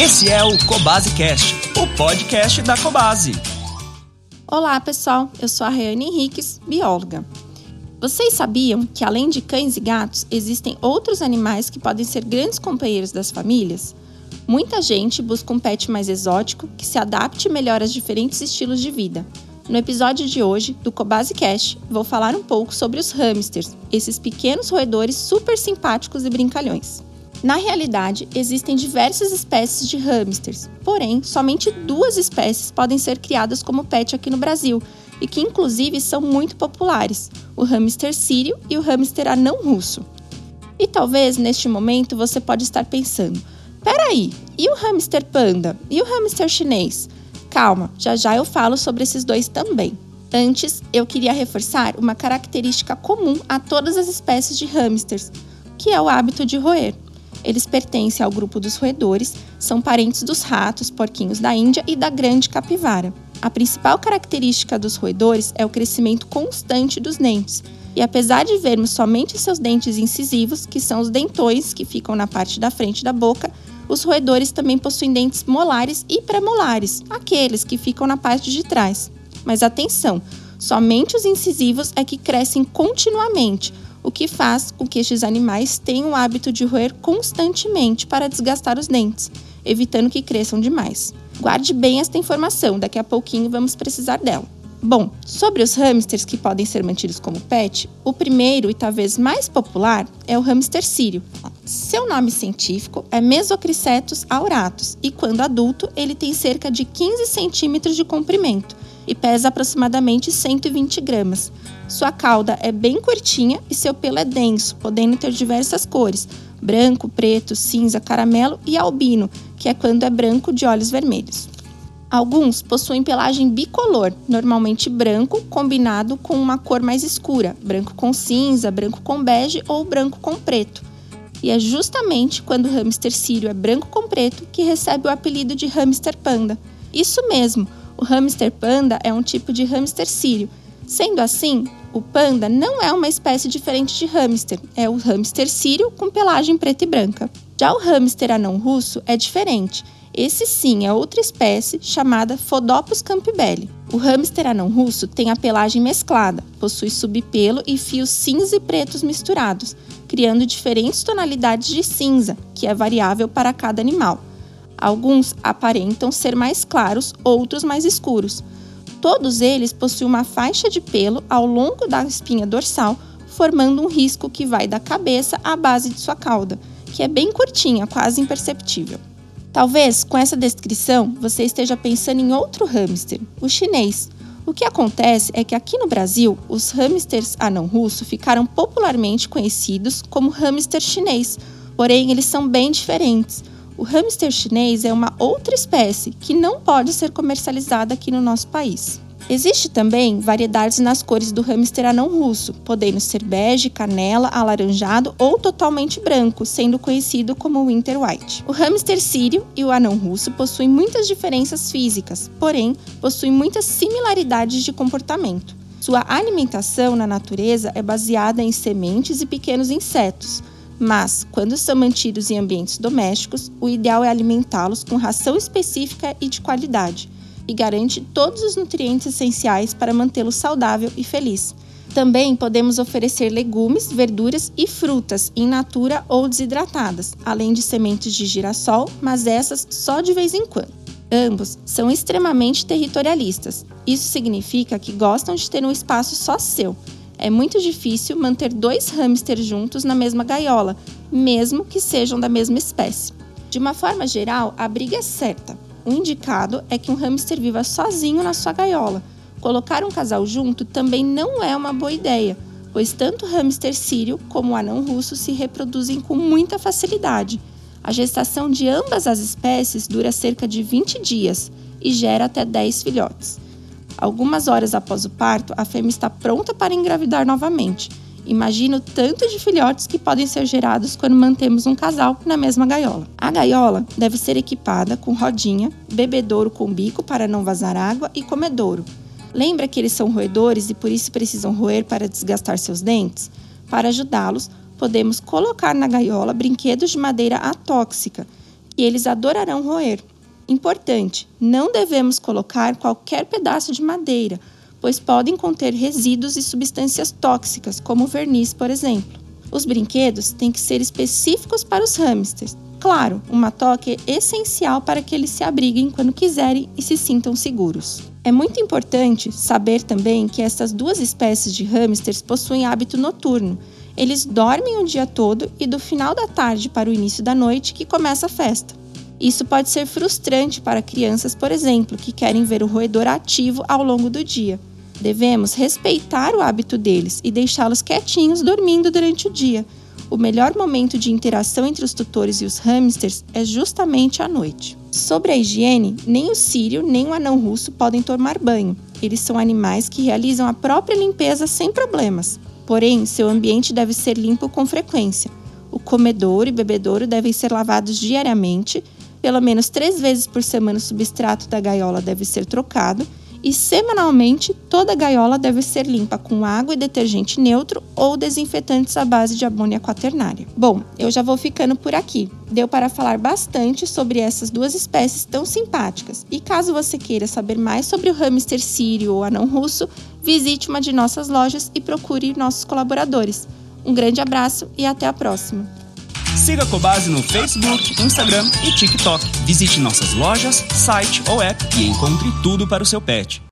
Esse é o Cobase Cast, o podcast da Cobase. Olá, pessoal. Eu sou a Reane Henriques, bióloga. Vocês sabiam que além de cães e gatos, existem outros animais que podem ser grandes companheiros das famílias? Muita gente busca um pet mais exótico que se adapte melhor aos diferentes estilos de vida. No episódio de hoje do Cobase Cash, vou falar um pouco sobre os hamsters, esses pequenos roedores super simpáticos e brincalhões. Na realidade, existem diversas espécies de hamsters, porém, somente duas espécies podem ser criadas como pet aqui no Brasil e que, inclusive, são muito populares: o hamster sírio e o hamster anão russo. E talvez neste momento você pode estar pensando: peraí, e o hamster panda? E o hamster chinês? Calma, já já eu falo sobre esses dois também. Antes, eu queria reforçar uma característica comum a todas as espécies de hamsters, que é o hábito de roer. Eles pertencem ao grupo dos roedores, são parentes dos ratos, porquinhos da Índia e da grande capivara. A principal característica dos roedores é o crescimento constante dos dentes. E apesar de vermos somente seus dentes incisivos, que são os dentões que ficam na parte da frente da boca, os roedores também possuem dentes molares e premolares, aqueles que ficam na parte de trás. Mas atenção, somente os incisivos é que crescem continuamente, o que faz com que estes animais tenham o hábito de roer constantemente para desgastar os dentes, evitando que cresçam demais. Guarde bem esta informação, daqui a pouquinho vamos precisar dela. Bom, sobre os hamsters que podem ser mantidos como pet, o primeiro e talvez mais popular é o hamster sírio. Seu nome científico é Mesocricetus auratus e, quando adulto, ele tem cerca de 15 centímetros de comprimento e pesa aproximadamente 120 gramas. Sua cauda é bem curtinha e seu pelo é denso, podendo ter diversas cores: branco, preto, cinza, caramelo e albino, que é quando é branco de olhos vermelhos. Alguns possuem pelagem bicolor, normalmente branco, combinado com uma cor mais escura, branco com cinza, branco com bege ou branco com preto. E é justamente quando o hamster sírio é branco com preto que recebe o apelido de hamster panda. Isso mesmo, o hamster panda é um tipo de hamster sírio. Sendo assim, o panda não é uma espécie diferente de hamster, é o hamster sírio com pelagem preta e branca. Já o hamster anão russo é diferente esse sim é outra espécie chamada Phodopus campbelli. O hamster anão russo tem a pelagem mesclada, possui subpelo e fios cinza e pretos misturados, criando diferentes tonalidades de cinza, que é variável para cada animal. Alguns aparentam ser mais claros, outros mais escuros. Todos eles possuem uma faixa de pelo ao longo da espinha dorsal, formando um risco que vai da cabeça à base de sua cauda, que é bem curtinha, quase imperceptível. Talvez com essa descrição você esteja pensando em outro hamster, o chinês. O que acontece é que aqui no Brasil, os hamsters anão russo ficaram popularmente conhecidos como hamster chinês, porém eles são bem diferentes. O hamster chinês é uma outra espécie que não pode ser comercializada aqui no nosso país. Existe também variedades nas cores do hamster anão russo, podendo ser bege, canela, alaranjado ou totalmente branco, sendo conhecido como winter white. O hamster sírio e o anão russo possuem muitas diferenças físicas, porém possuem muitas similaridades de comportamento. Sua alimentação na natureza é baseada em sementes e pequenos insetos, mas, quando são mantidos em ambientes domésticos, o ideal é alimentá-los com ração específica e de qualidade, e garante todos os nutrientes essenciais para mantê-lo saudável e feliz. Também podemos oferecer legumes, verduras e frutas in natura ou desidratadas, além de sementes de girassol, mas essas só de vez em quando. Ambos são extremamente territorialistas. Isso significa que gostam de ter um espaço só seu. É muito difícil manter dois hamsters juntos na mesma gaiola, mesmo que sejam da mesma espécie. De uma forma geral, a briga é certa. O indicado é que um hamster viva sozinho na sua gaiola. Colocar um casal junto também não é uma boa ideia, pois tanto o hamster sírio como o anão russo se reproduzem com muita facilidade. A gestação de ambas as espécies dura cerca de 20 dias e gera até 10 filhotes. Algumas horas após o parto, a fêmea está pronta para engravidar novamente Imagina o tanto de filhotes que podem ser gerados quando mantemos um casal na mesma gaiola. A gaiola deve ser equipada com rodinha, bebedouro com bico para não vazar água e comedouro. Lembra que eles são roedores e por isso precisam roer para desgastar seus dentes? Para ajudá-los, podemos colocar na gaiola brinquedos de madeira atóxica, que eles adorarão roer. Importante: não devemos colocar qualquer pedaço de madeira, pois podem conter resíduos e substâncias tóxicas, como verniz, por exemplo. Os brinquedos têm que ser específicos para os hamsters. Claro, uma toca é essencial para que eles se abriguem quando quiserem e se sintam seguros. É muito importante saber também que essas duas espécies de hamsters possuem hábito noturno. Eles dormem o dia todo e do final da tarde para o início da noite que começa a festa. Isso pode ser frustrante para crianças, por exemplo, que querem ver o roedor ativo ao longo do dia. Devemos respeitar o hábito deles e deixá-los quietinhos dormindo durante o dia. O melhor momento de interação entre os tutores e os hamsters é justamente à noite. Sobre a higiene, nem o sírio nem o anão russo podem tomar banho. Eles são animais que realizam a própria limpeza sem problemas. Porém, seu ambiente deve ser limpo com frequência. O comedouro e bebedouro devem ser lavados diariamente pelo menos três vezes por semana o substrato da gaiola deve ser trocado e semanalmente toda a gaiola deve ser limpa com água e detergente neutro ou desinfetantes à base de amônia quaternária. Bom, eu já vou ficando por aqui. Deu para falar bastante sobre essas duas espécies tão simpáticas. E caso você queira saber mais sobre o hamster sírio ou anão russo, visite uma de nossas lojas e procure nossos colaboradores. Um grande abraço e até a próxima! Siga a Cobase no Facebook, Instagram e TikTok. Visite nossas lojas, site ou app e encontre tudo para o seu pet.